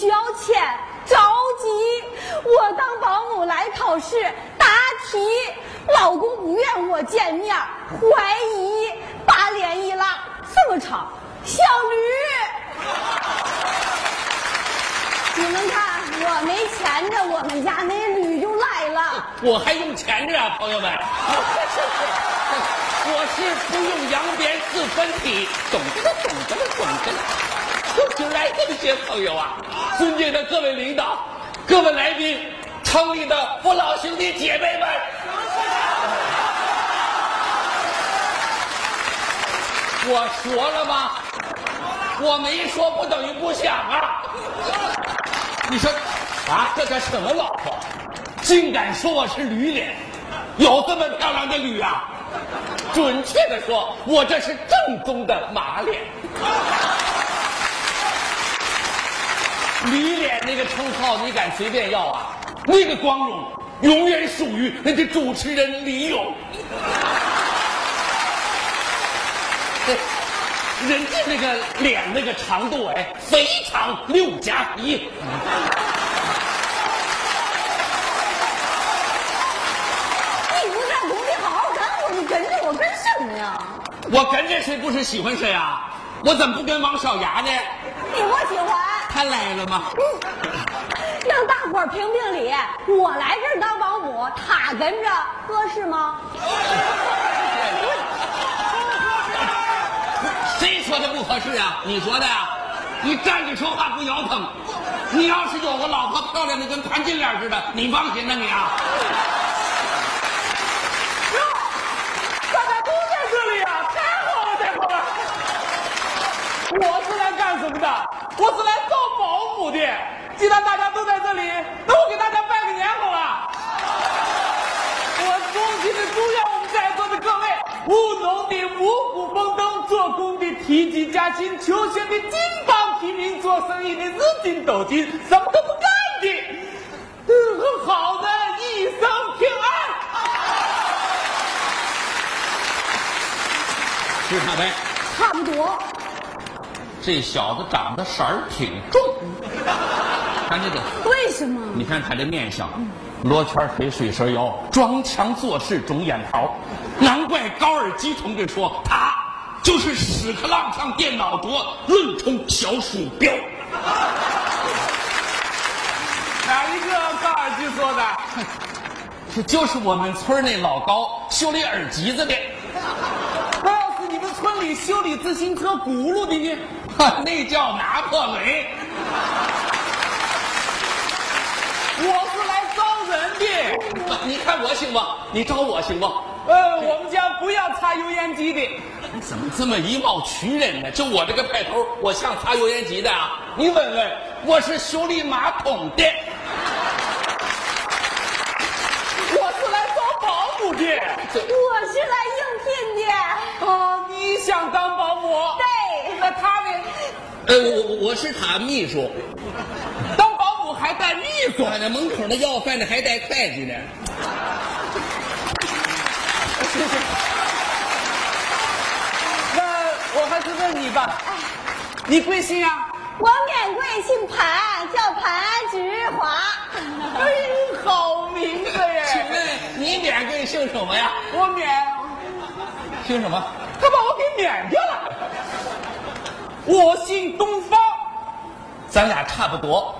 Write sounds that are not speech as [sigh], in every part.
需要钱，着急。我当保姆来考试，答题，老公不愿我见面，怀疑，把脸一拉，这么长，小驴。你们看，我没钱着，我们家那驴就来了。我还用钱着啊，朋友们。[laughs] 我是不用扬鞭自分体，懂得了，懂得了，懂得了。就来这么些朋友啊，尊敬的各位领导、各位来宾、城里的父老兄弟姐妹们，我说了吗？我没说不等于不想啊。你说啊，这叫什么老婆？竟敢说我是驴脸？有这么漂亮的驴啊？准确的说，我这是正宗的马脸。驴脸那个称号你敢随便要啊？那个光荣永远属于那个主持人李勇。人家那个脸那个长度哎，肥长六加一。你不干工地好好干，我你跟着我干什么呀？我跟着谁不是喜欢谁啊？我怎么不跟王小牙呢？你我喜欢。他来了吗？让大伙儿评评理，我来这儿当保姆，他跟着合适吗？谁说的不合适啊？你说的呀？你站着说话不腰疼。你要是有个老婆漂亮的跟潘金莲似的，你放心呐你啊。哟，大家都在这里啊！太好了，太好了！我是来干什么的？我是来找保姆的。既然大家都在这里，那我给大家拜个年好了。我衷心的祝愿我们在座的各位，务农的五谷丰登，做工的提级加薪，求学的金榜题名，做生意的日进斗金，什么都不干的，嗯，好的一生平安。是他呗？差不多。这小子长得色儿挺重，看这个，[laughs] 为什么？你看他这面相，罗圈腿、水蛇腰，装腔作势、肿眼桃，难怪高尔基同志说他就是屎壳郎上电脑桌论充小鼠标。哪一个高尔基说的？这就是我们村那老高修理耳机子的，那要是你们村里修理自行车轱辘的呢？哈 [laughs] 那叫拿破仑。我是来招人的。[laughs] 你看我行不？你招我行不？呃，我们家不要擦油烟机的。你怎么这么以貌取人呢？就我这个派头，我像擦油烟机的啊？你问问，我是修理马桶的。我是来当保姆的。我是来应聘的。啊，你想当保姆？对那他呢？呃，我我是他秘书，当保姆还带秘书？我那门口那要饭的还带会计呢。谢谢。那我还是问你吧，你贵姓啊？我免贵姓盘，叫盘菊华。哎，好名字请！问你免贵姓什么呀？我免，姓什么？他把我给免掉了。我姓东方，咱俩差不多。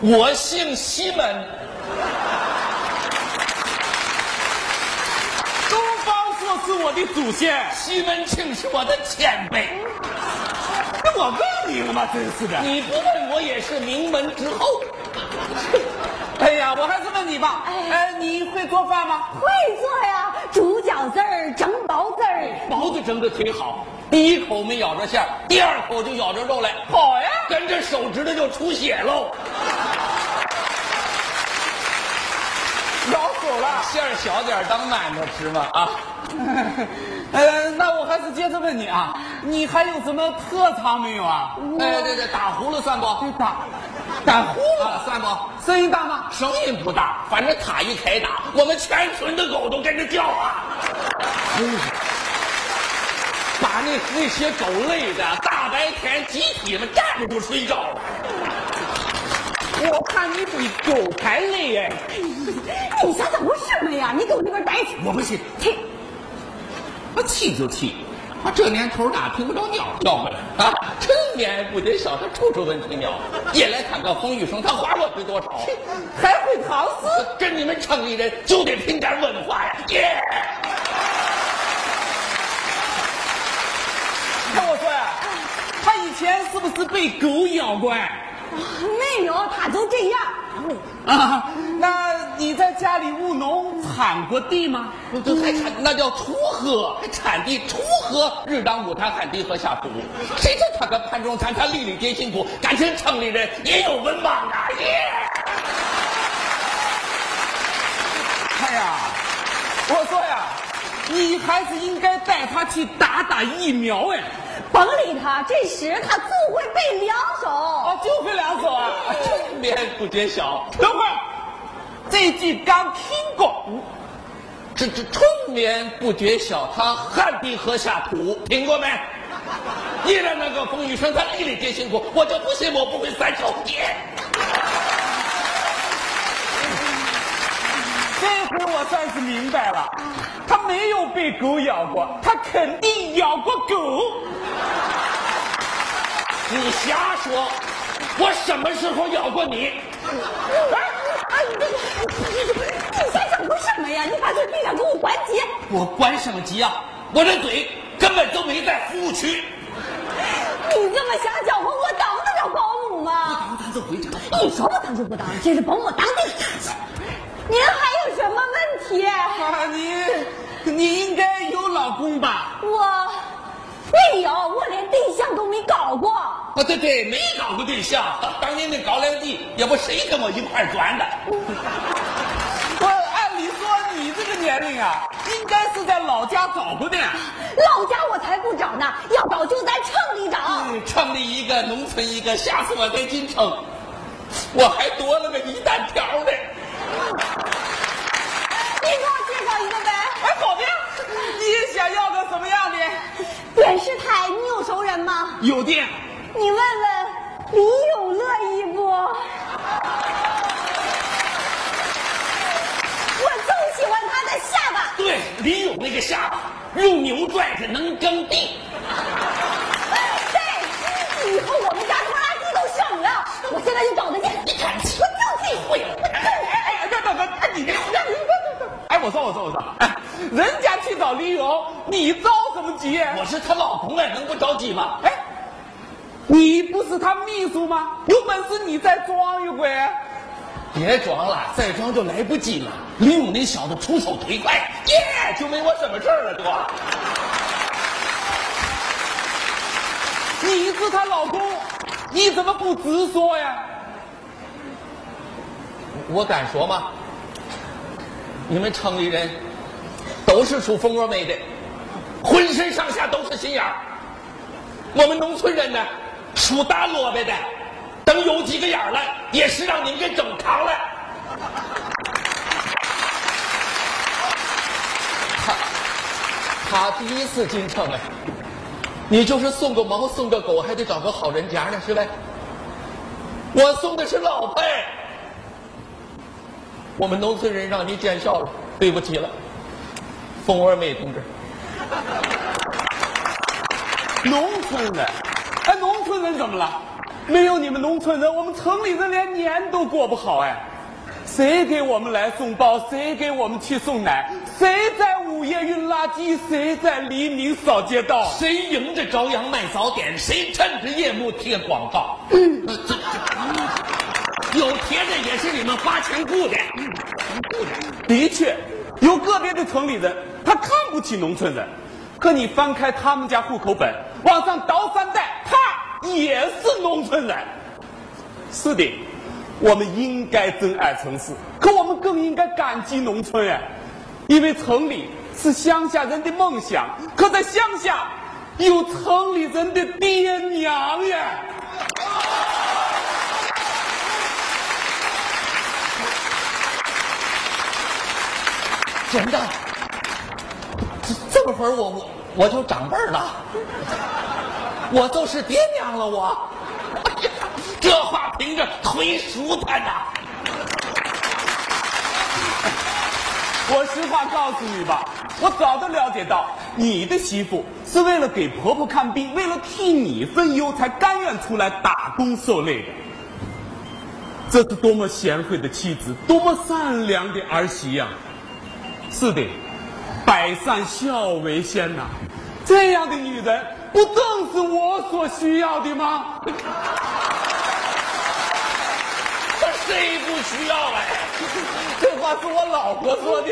我姓西门，东方朔是我的祖先。西门庆是我的前辈。那我问你了吗？真是的。你不问我也是名门之后。哎呀，我还是问你吧，哎呃，你会做饭吗？会做呀，煮饺子儿，蒸包子儿。包子蒸的忒好，第一口没咬着馅儿，第二口就咬着肉来，好呀。跟着手指头就出血喽。咬手了。馅儿小点儿当馒头吃嘛啊！[laughs] 呃，那我还是接着问你啊，你还有什么特长没有啊？哎，对对，打呼噜算不？打打呼噜，啊，算不？声音大吗？声音不大，反正他一开打，我们全村的狗都跟着叫啊！把那那些狗累的，大白天集体们站着就睡觉了。我看你比狗还累哎！你想想我什么呀？你给我那边待去！我不信，气，我气就气，我这年头哪听不着鸟叫唤了啊？春眠不觉晓，他处处闻啼鸟。夜来看个风雨声，他花落知多少？还会唐诗？跟你们城里人就得拼点文化呀！耶！跟我说呀，他以前是不是被狗咬过？哎？没有，他就这样。啊，那你在家里务农铲过地吗？这还铲，那叫锄禾，还铲地，锄禾日当午，他汗滴禾下土。谁知他个盘中餐，他粒粒皆辛苦。感情城里人也有文盲啊！耶！哎呀，我说呀，你还是应该带他去打打疫苗哎。甭理他，这时他就会背两首。啊，就会两首啊！春眠不觉晓。等会儿，这句刚听过。这这春眠不觉晓，他汗滴禾下土，听过没？依然那个风雨声，他粒粒皆辛苦。我就不信我不会三首。耶！[laughs] 这回我算是明白了，他没有被狗咬过，他肯定咬过狗。你瞎说！我什么时候咬过你？哎哎，你你在想什么呀？你把这地上给我关机！我关什么机啊？我这嘴根本就没在服务区。你这么瞎搅和，我当得了保姆吗？当咱就回家。你说我当就不当，这是保姆当的。您还有什么问题？啊，你你应该有老公吧？我。没有，我连对象都没搞过。啊，对对，没搞过对象。当年那高粱地也不谁跟我一块转的。我按理说你这个年龄啊，应该是在老家找过的。老家我才不找呢，要找就在城里找。城里一个，农村一个，下次我在进城，我还多了个一单条呢。你给我介绍一个呗。哎，好的。你也想要个什么样的？电视台，你有熟人吗？有的。你问问李勇乐意不？我就喜欢他的下巴。对，李勇那个下巴，用牛拽着能耕地。对，以后我们家拖拉机都省了。我现在就找他去。你看，我就这会了。哎哎哎，等等等，你别，哎，我说我说我说，哎，人家去找李勇，你着什么急？我是她老公哎，能不着急吗？哎，你不是他秘书吗？有本事你再装一回。别装了，再装就来不及了。李勇那小子出手忒快，耶，就没我什么事儿了，都。你是她老公，你怎么不直说呀？我敢说吗？你们城里人都是属蜂窝煤的，浑身上下都是心眼儿。我们农村人呢，属大萝卜的，等有几个眼儿了，也是让您给整扛了。他他第一次进城哎，你就是送个猫送个狗，还得找个好人家呢，是呗？我送的是老婆。我们农村人让你见笑了，对不起了，蜂窝煤同志。农村人，哎，农村人怎么了？没有你们农村人，我们城里人连年都过不好哎。谁给我们来送包？谁给我们去送奶？谁在午夜运垃圾？谁在黎明扫街道？谁迎着朝阳卖早点？谁趁着夜幕贴广告？嗯，这有贴的也是你们花钱雇的。的确，有个别的城里人，他看不起农村人。可你翻开他们家户口本，往上倒三代，他也是农村人。是的，我们应该珍爱城市，可我们更应该感激农村人，因为城里是乡下人的梦想，可在乡下有城里人的爹娘呀。真的，这会儿我我我就长辈了，我就是爹娘了我。哎呀，这话听着忒舒坦呐。我实话告诉你吧，我早就了解到，你的媳妇是为了给婆婆看病，为了替你分忧，才甘愿出来打工受累的。这是多么贤惠的妻子，多么善良的儿媳呀！是的，百善孝为先呐，这样的女人，不正是我所需要的吗？谁不需要哎？这话是我老婆说的。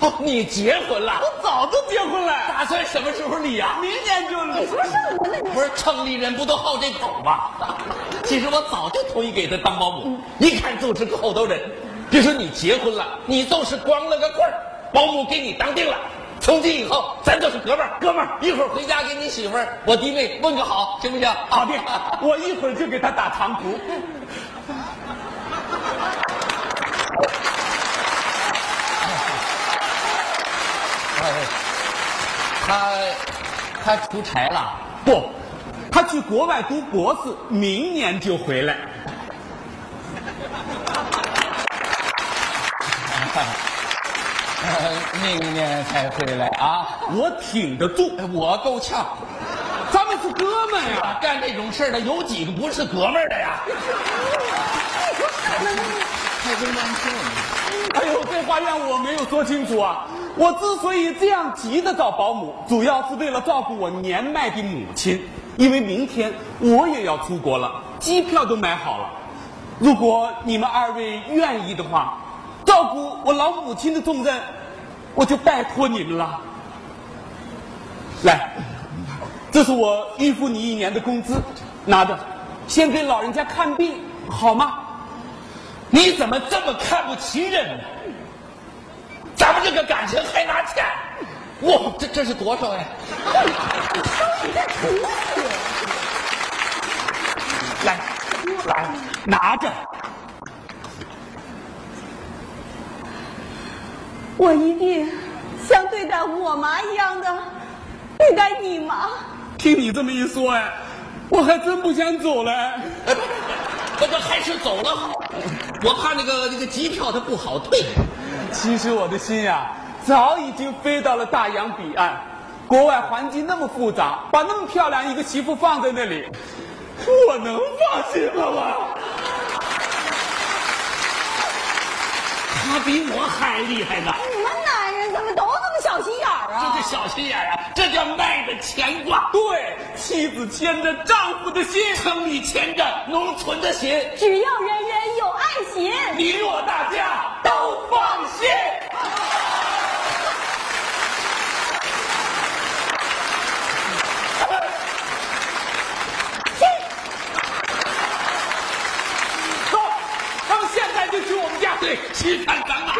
哦，你结婚了？我早就结婚了，打算什么时候离呀？明年就离。说什么呢？你不是城里人不都好这口吗？其实我早就同意给他当保姆，一看就是个厚道人。别说你结婚了，你就是光了个棍儿，保姆给你当定了。从今以后，咱就是哥们儿，哥们儿。一会儿回家给你媳妇儿、我弟妹问个好，行不行？好的，[laughs] 我一会儿就给他打长途。他他出差了，不，他去国外读博士，明年就回来。[laughs] 明 [laughs] 年才回来啊！我挺得住，我够呛。咱们是哥们呀！干这种事儿的有几个不是哥们儿的呀？[laughs] 太温暖性了。哎呦，这话让我没有说清楚啊！我之所以这样急着找保姆，主要是为了照顾我年迈的母亲，因为明天我也要出国了，机票都买好了。如果你们二位愿意的话，照顾我老母亲的重任，我就拜托你们了。来，这是我预付你一年的工资，拿着，先给老人家看病，好吗？你怎么这么看不起人呢？咱们这个感情还拿钱？哇，这这是多少呀？[laughs] 来，来，拿着。我一定像对待我妈一样的对待你妈。听你这么一说，哎，我还真不想走了。我这还是走了好，我怕那个那个机票它不好退。其实我的心呀，早已经飞到了大洋彼岸。国外环境那么复杂，把那么漂亮一个媳妇放在那里，我能放心了吗？他比我还厉害呢。你们男人怎么都这么小心眼儿啊？这是小心眼儿啊，这叫卖着牵挂。对，妻子牵着丈夫的心，城里牵着农村的心，只要人人有爱心，你我大家都放心。走，咱们现在就去我们去。看赶马。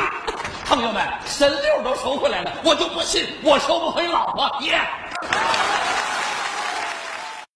朋友们，神六都收回来了，我就不信我收不回老婆。爷。